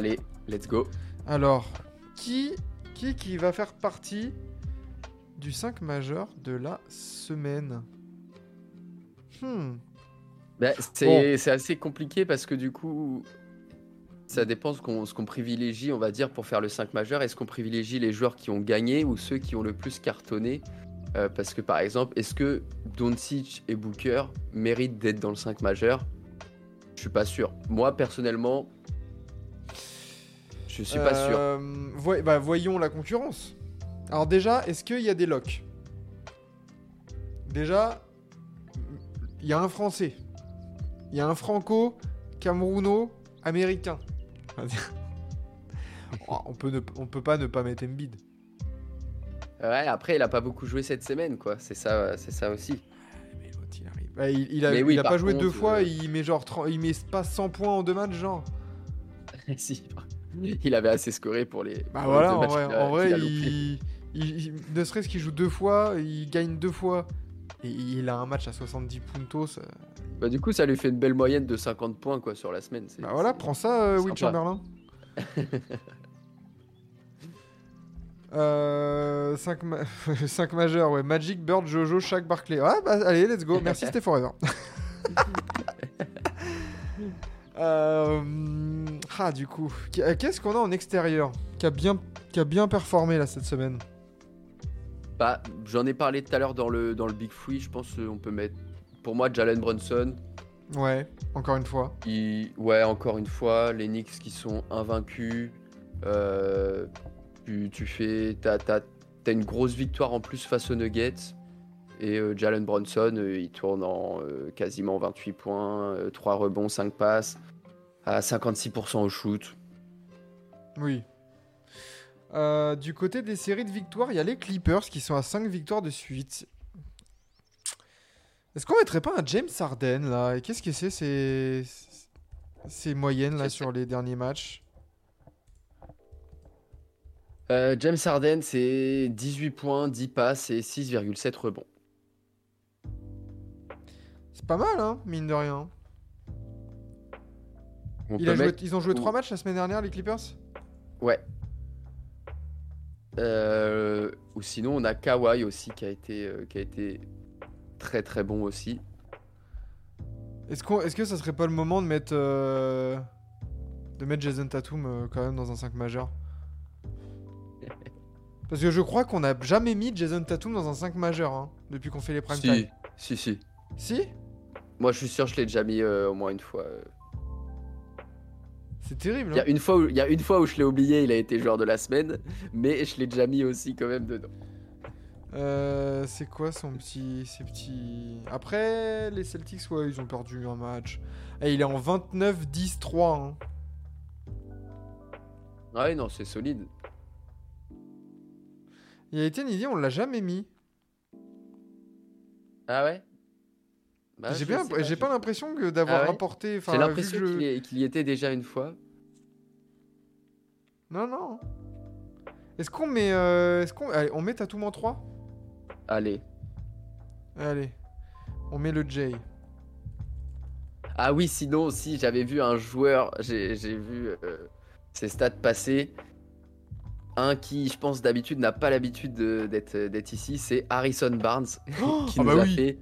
Allez, let's go. Alors, qui, qui, qui va faire partie du 5 majeur de la semaine? Hmm. Bah, c'est assez compliqué parce que du coup, ça dépend ce qu'on ce qu'on privilégie, on va dire, pour faire le 5 majeur. Est-ce qu'on privilégie les joueurs qui ont gagné ou ceux qui ont le plus cartonné? Euh, Parce que par exemple, est-ce que Doncic et Booker méritent d'être dans le 5 majeur? Je suis pas sûr. Moi, personnellement, je suis pas sûr. Euh, voy- bah, voyons la concurrence. Alors déjà, est-ce qu'il y a des locks? Déjà, il y a un Français. Il y a un Franco, Camerouno, Américain. Oh, on peut, ne- on peut pas ne pas mettre Embiid. Ouais, après, il a pas beaucoup joué cette semaine, quoi. C'est ça, c'est ça aussi. Mais l'autre, il arrive. Bah, il, il a, Mais oui, il a par pas joué contre, deux fois, euh, il met genre 30 il met pas 100 points en deux matchs, genre. si. Il avait assez scoré pour les. Bah pour voilà, en matchs vrai, a- en vrai il, il- il- ne serait-ce qu'il joue deux fois, il gagne deux fois, et il a un match à 70 puntos. euh, Bah, du coup, ça lui fait une belle moyenne de 50 points quoi, sur la semaine. Bah voilà, prends ça, euh, Will. Chamberlain. euh, 5, majeurs, ouais. Magic, Bird, Jojo, Shaq, Barclay. Ouais, bah allez, let's go. Merci, c'était forever. Euh, ah, du coup, euh, qu'est-ce qu'on a en extérieur qui a bien, qui a bien performé là cette semaine? Bah, j'en ai parlé tout à l'heure dans le, dans le Big Free. Je pense qu'on peut mettre, pour moi, Jalen Brunson. Ouais, encore une fois. Il- Ouais, encore une fois, les Knicks qui sont invaincus. Euh, tu, tu fais. T'as, t'as- t'as une grosse victoire en plus face aux Nuggets. Et euh, Jalen Brunson, euh, il tourne en euh, quasiment 28 points, 3 rebonds, 5 passes, à 56% au shoot. Oui. Du côté des séries de victoires, il y a les Clippers qui sont à 5 victoires de suite. Est-ce qu'on mettrait pas un James Harden là? Et qu'est-ce que c'est ces... ces moyennes là sur les derniers matchs? James Harden, c'est 18 points, 10 passes et 6,7 rebonds. Pas mal, hein, mine de rien. On Il peut a joué- mettre- Ils ont joué ou- 3 matchs la semaine dernière, les Clippers? Ouais. Euh, ou sinon, on a Kawhi aussi qui a été, euh, qui a été très très bon aussi. Est-ce qu'on- est-ce que ça serait pas le moment de mettre, euh, de mettre Jason Tatum quand même dans un 5 majeur? Parce que je crois qu'on n'a jamais mis Jason Tatum dans un 5 majeur hein, depuis qu'on fait les prime Si, time. si, si. Si? Moi, je suis sûr, je l'ai déjà mis euh, au moins une fois. euh. C'est terrible. Il y, a hein. une fois où, il y a une fois où je l'ai oublié, il a été joueur de la semaine, mais je l'ai déjà mis aussi quand même dedans. Euh, c'est quoi son petit, ses petits... Après, les Celtics, ouais, ils ont perdu un match. Et il est en 29-10-3. hein. Ouais, non, c'est solide. Il a été une idée, on l'a jamais mis. Ah ouais? Bah, j'ai bien, pas, j'ai je- pas l'impression que d'avoir Ah ouais rapporté. enfin, J'ai l'impression je- qu'il y- était déjà une fois. Non, non. Est-ce qu'on met, euh, est-ce qu'on, allez, on met Tatum en 3 Allez. Allez, on met le J. Ah oui, sinon aussi, j'avais vu un joueur, j'ai vu euh, ses stats passer. Un qui, je pense, d'habitude n'a pas l'habitude de- d'être d'être ici, c'est Harrison Barnes, qui ah nous bah a oui. fait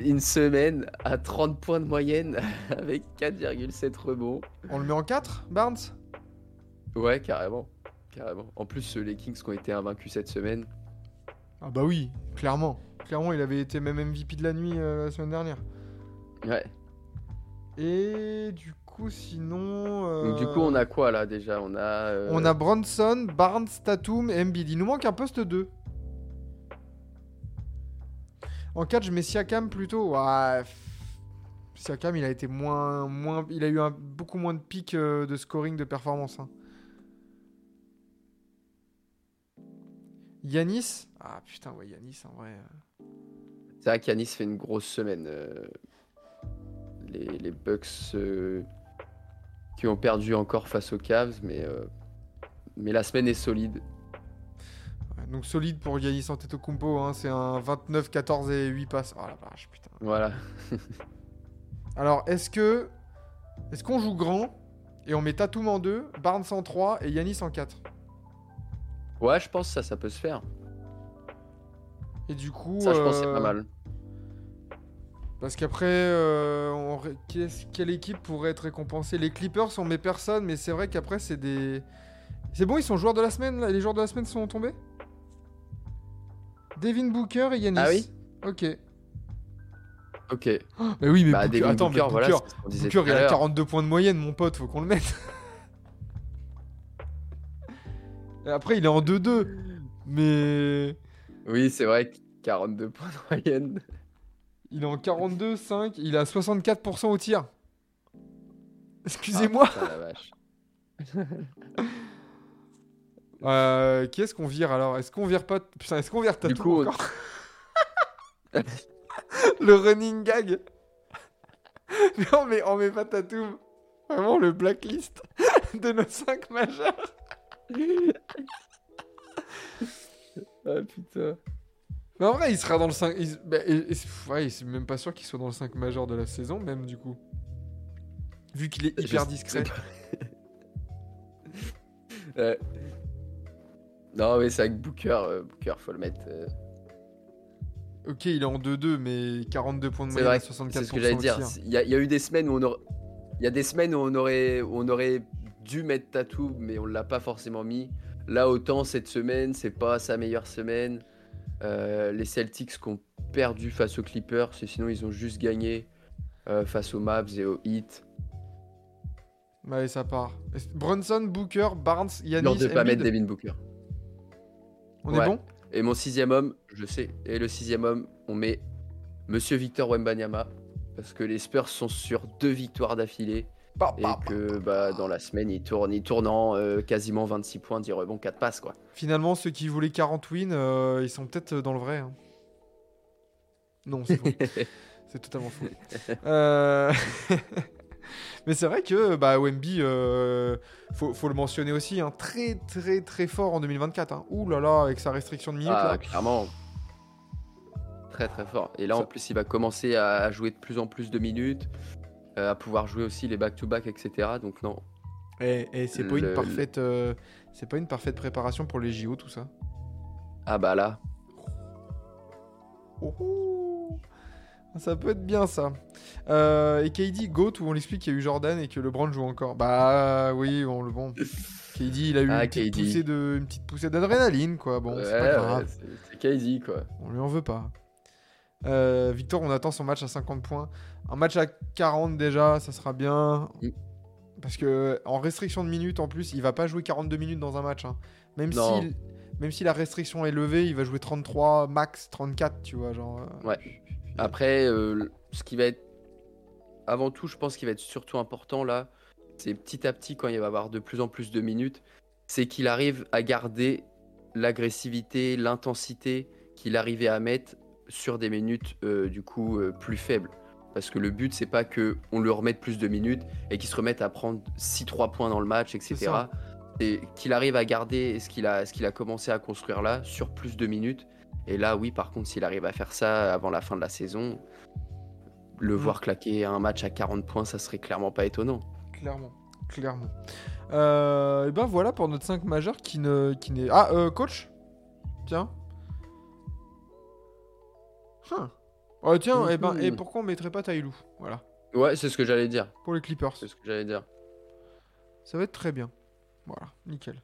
une semaine à 30 points de moyenne avec 4,7 rebonds. On le met en 4, Barnes? Ouais, carrément. Carrément. En plus, euh, les Kings qui ont été invaincus cette semaine. Ah bah oui, clairement. Clairement, il avait été même MVP de la nuit euh, la semaine dernière. Ouais. Et du coup, sinon. euh, Donc, du coup, on a quoi là déjà? On a. euh, On a Bronson, Barnes, Tatum et Embiid. Il nous manque un poste 2. En 4, je mets Siakam plutôt. Siakam, il a été moins, il a eu beaucoup moins de pics euh, de scoring de performance. hein. Yanis, ah putain ouais Yanis en vrai. euh. C'est vrai qu'Yanis fait une grosse semaine. euh, les, Bucks qui ont perdu encore face aux Cavs, mais, mais la semaine est solide. Donc solide pour Yanis Antetokounmpo, hein, c'est un 29, 14 et 8 passes. Oh la vache putain. Voilà. Alors est-ce que, est-ce qu'on joue grand et on met Tatum en 2, Barnes en 3 et Yanis en 4 Ouais, je pense que ça, ça peut se faire. Et du coup, Ça, je pense que c'est euh, pas mal. Parce qu'après, euh, on quelle équipe pourrait être récompensée? Les Clippers sont mes personnes, mais c'est vrai qu'après, c'est des. C'est bon, ils sont joueurs de la semaine là Les joueurs de la semaine sont tombés? Devin Booker et Yanis. Ah oui Ok. Ok. Mais oui, mais bah, Booker, attends, Booker, mais Booker, Booker, il a l'heure. 42 points de moyenne, mon pote, faut qu'on le mette. Et après, il est en 2-2. Mais. Oui, c'est vrai, 42 points de moyenne. Il est en 42, 5, il a 64% au tir. Excusez-moi. Ah, la vache. Euh, qui est-ce qu'on vire alors? Est-ce qu'on vire pas Putain, est-ce qu'on vire Tatum Du coup, encore? Le running gag? Mais on met, pas Tatum. Vraiment le blacklist de nos 5 majeurs. Ah putain. Mais en vrai, il sera dans le 5. il- bah, ouais, c'est même pas sûr qu'il soit dans le 5 majeur de la saison, même du coup. Vu qu'il est hyper discret. Ouais. Non, mais c'est avec Booker, euh, Booker, faut le mettre. euh, Ok, il est en 2-2, mais 42 points de C'est moyenne vrai, à 64% c'est ce que j'allais dire. Il y, a- il y a eu des semaines où on aurait, il y a des semaines où on aurait, où on aurait dû mettre Tatou, mais on l'a pas forcément mis. Là, autant cette semaine, c'est pas sa meilleure semaine. Euh, les Celtics qui ont perdu face aux Clippers, sinon ils ont juste gagné euh, face aux Mavs et aux Heat. Ouais, ça part. Est-ce- Brunson, Booker, Barnes, Yanis, Lors de pas Embiid, mettre Devin Booker. On est bon? Et mon sixième homme, je sais. Et le sixième homme, on met Monsieur Victor Wembanyama. Parce que les Spurs sont sur deux victoires d'affilée. Et que bah, dans la semaine, il tourne, il tourne en euh, quasiment 26 points, 10 rebonds, 4 passes. Quoi. Finalement, ceux qui voulaient 40 wins, euh, ils sont peut-être dans le vrai. hein. Non, c'est faux. c'est totalement faux. Euh, Mais c'est vrai que bah, Wemby, euh, faut, faut le mentionner aussi, hein, très très très fort en 2024. Hein. Ouh là là, avec sa restriction de minutes. Ah, là. clairement. Très très fort. Et là, Ça- en plus, il va commencer à jouer de plus en plus de minutes, euh, à pouvoir jouer aussi les back-to-back, etc. Donc non. Et, et c'est pas une parfaite, euh, c'est pas une parfaite préparation pour les JO tout ça. Ah bah là, Oh, oh. Ça peut être bien ça. Euh, et KD, GOAT, où on l'explique qu'il y a eu Jordan et que LeBron joue encore. Bah oui, bon, le bon. KD, il a eu Ah, une, petite poussée de, une petite poussée d'adrénaline, quoi. Bon, c'est pas grave. ouais, c'est KD quoi. On lui en veut pas. Euh, Victor, on attend son match à 50 points. Un match à 40 déjà, ça sera bien. Mm. Parce que en restriction de minutes, en plus, il va pas jouer 42 minutes dans un match. hein. Même, Non. si, même si la restriction est levée, il va jouer 33, max 34, tu vois. Genre, euh, Ouais. Après, euh, ce qui va être. Avant tout, je pense qu'il va être surtout important là, c'est petit à petit, quand il va avoir de plus en plus de minutes, c'est qu'il arrive à garder l'agressivité, l'intensité qu'il arrivait à mettre sur des minutes euh, du coup euh, plus faibles. Parce que le but, c'est pas que on le remette plus de minutes et qu'il se remette à prendre 6-3 points dans le match, etc. Et qu'il arrive à garder ce qu'il a, ce qu'il a commencé à construire là sur plus de minutes. Et là, oui, par contre, s'il arrive à faire ça avant la fin de la saison, le Mm. voir claquer un match à 40 points, ça serait clairement pas étonnant. Clairement, clairement. Euh, et ben voilà pour notre 5 majeur qui ne qui n'est ah euh, coach? Tiens Huh. Oh, tiens et ben et Mhm. pourquoi on mettrait pas Taïlou? Voilà Ouais, c'est ce que j'allais dire. pour les Clippers C'est ce que j'allais dire. ça va être très bien voilà nickel